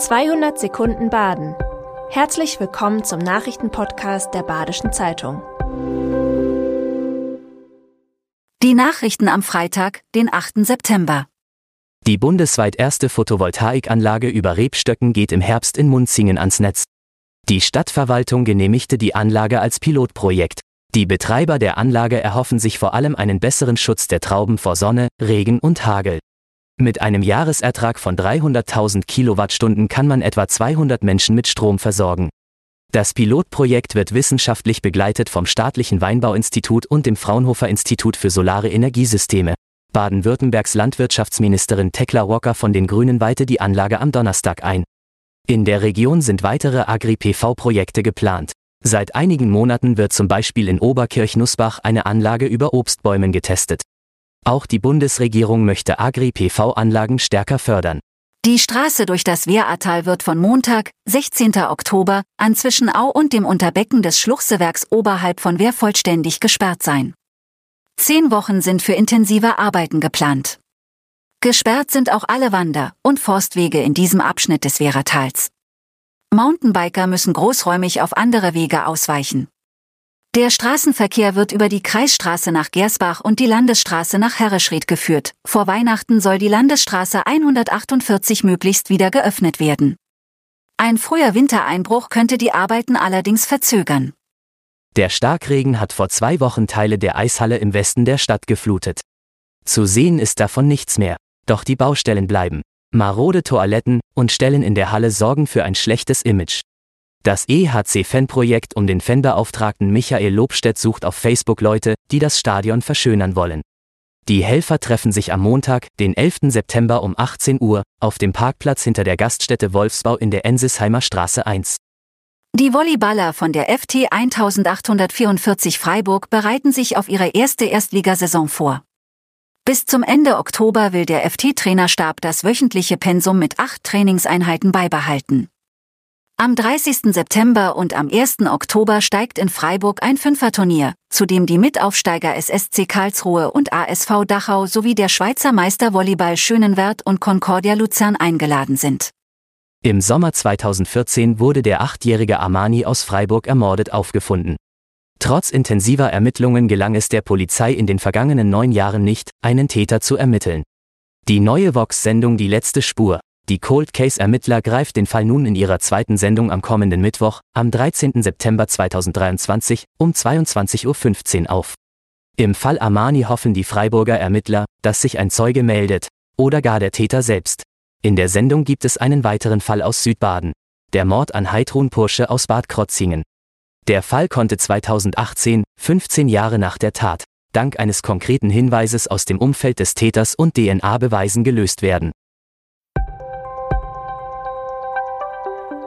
200 Sekunden Baden. Herzlich willkommen zum Nachrichtenpodcast der Badischen Zeitung. Die Nachrichten am Freitag, den 8. September. Die bundesweit erste Photovoltaikanlage über Rebstöcken geht im Herbst in Munzingen ans Netz. Die Stadtverwaltung genehmigte die Anlage als Pilotprojekt. Die Betreiber der Anlage erhoffen sich vor allem einen besseren Schutz der Trauben vor Sonne, Regen und Hagel. Mit einem Jahresertrag von 300.000 Kilowattstunden kann man etwa 200 Menschen mit Strom versorgen. Das Pilotprojekt wird wissenschaftlich begleitet vom Staatlichen Weinbauinstitut und dem Fraunhofer Institut für Solare Energiesysteme. Baden-Württembergs Landwirtschaftsministerin Tekla Walker von den Grünen weihte die Anlage am Donnerstag ein. In der Region sind weitere Agri-PV-Projekte geplant. Seit einigen Monaten wird zum Beispiel in Oberkirch-Nussbach eine Anlage über Obstbäumen getestet. Auch die Bundesregierung möchte Agri-PV-Anlagen stärker fördern. Die Straße durch das Wehratal wird von Montag, 16. Oktober, an Zwischenau und dem Unterbecken des Schluchsewerks oberhalb von Wehr vollständig gesperrt sein. Zehn Wochen sind für intensive Arbeiten geplant. Gesperrt sind auch alle Wander- und Forstwege in diesem Abschnitt des Wehratals. Mountainbiker müssen großräumig auf andere Wege ausweichen. Der Straßenverkehr wird über die Kreisstraße nach Gersbach und die Landesstraße nach Herreschried geführt. Vor Weihnachten soll die Landesstraße 148 möglichst wieder geöffnet werden. Ein früher Wintereinbruch könnte die Arbeiten allerdings verzögern. Der Starkregen hat vor zwei Wochen Teile der Eishalle im Westen der Stadt geflutet. Zu sehen ist davon nichts mehr, doch die Baustellen bleiben. Marode Toiletten und Stellen in der Halle sorgen für ein schlechtes Image. Das EHC-Fanprojekt um den Fanbeauftragten Michael Lobstedt sucht auf Facebook Leute, die das Stadion verschönern wollen. Die Helfer treffen sich am Montag, den 11. September um 18 Uhr, auf dem Parkplatz hinter der Gaststätte Wolfsbau in der Ensisheimer Straße 1. Die Volleyballer von der FT 1844 Freiburg bereiten sich auf ihre erste Erstligasaison vor. Bis zum Ende Oktober will der FT-Trainerstab das wöchentliche Pensum mit acht Trainingseinheiten beibehalten. Am 30. September und am 1. Oktober steigt in Freiburg ein Fünferturnier, zu dem die Mitaufsteiger SSC Karlsruhe und ASV Dachau sowie der Schweizer Meister Volleyball Schönenwert und Concordia Luzern eingeladen sind. Im Sommer 2014 wurde der achtjährige Armani aus Freiburg ermordet aufgefunden. Trotz intensiver Ermittlungen gelang es der Polizei in den vergangenen neun Jahren nicht, einen Täter zu ermitteln. Die neue Vox-Sendung Die letzte Spur, die Cold Case-Ermittler greift den Fall nun in ihrer zweiten Sendung am kommenden Mittwoch, am 13. September 2023, um 22.15 Uhr auf. Im Fall Armani hoffen die Freiburger Ermittler, dass sich ein Zeuge meldet, oder gar der Täter selbst. In der Sendung gibt es einen weiteren Fall aus Südbaden. Der Mord an Heidrun Pursche aus Bad Krotzingen. Der Fall konnte 2018, 15 Jahre nach der Tat, dank eines konkreten Hinweises aus dem Umfeld des Täters und DNA-Beweisen gelöst werden.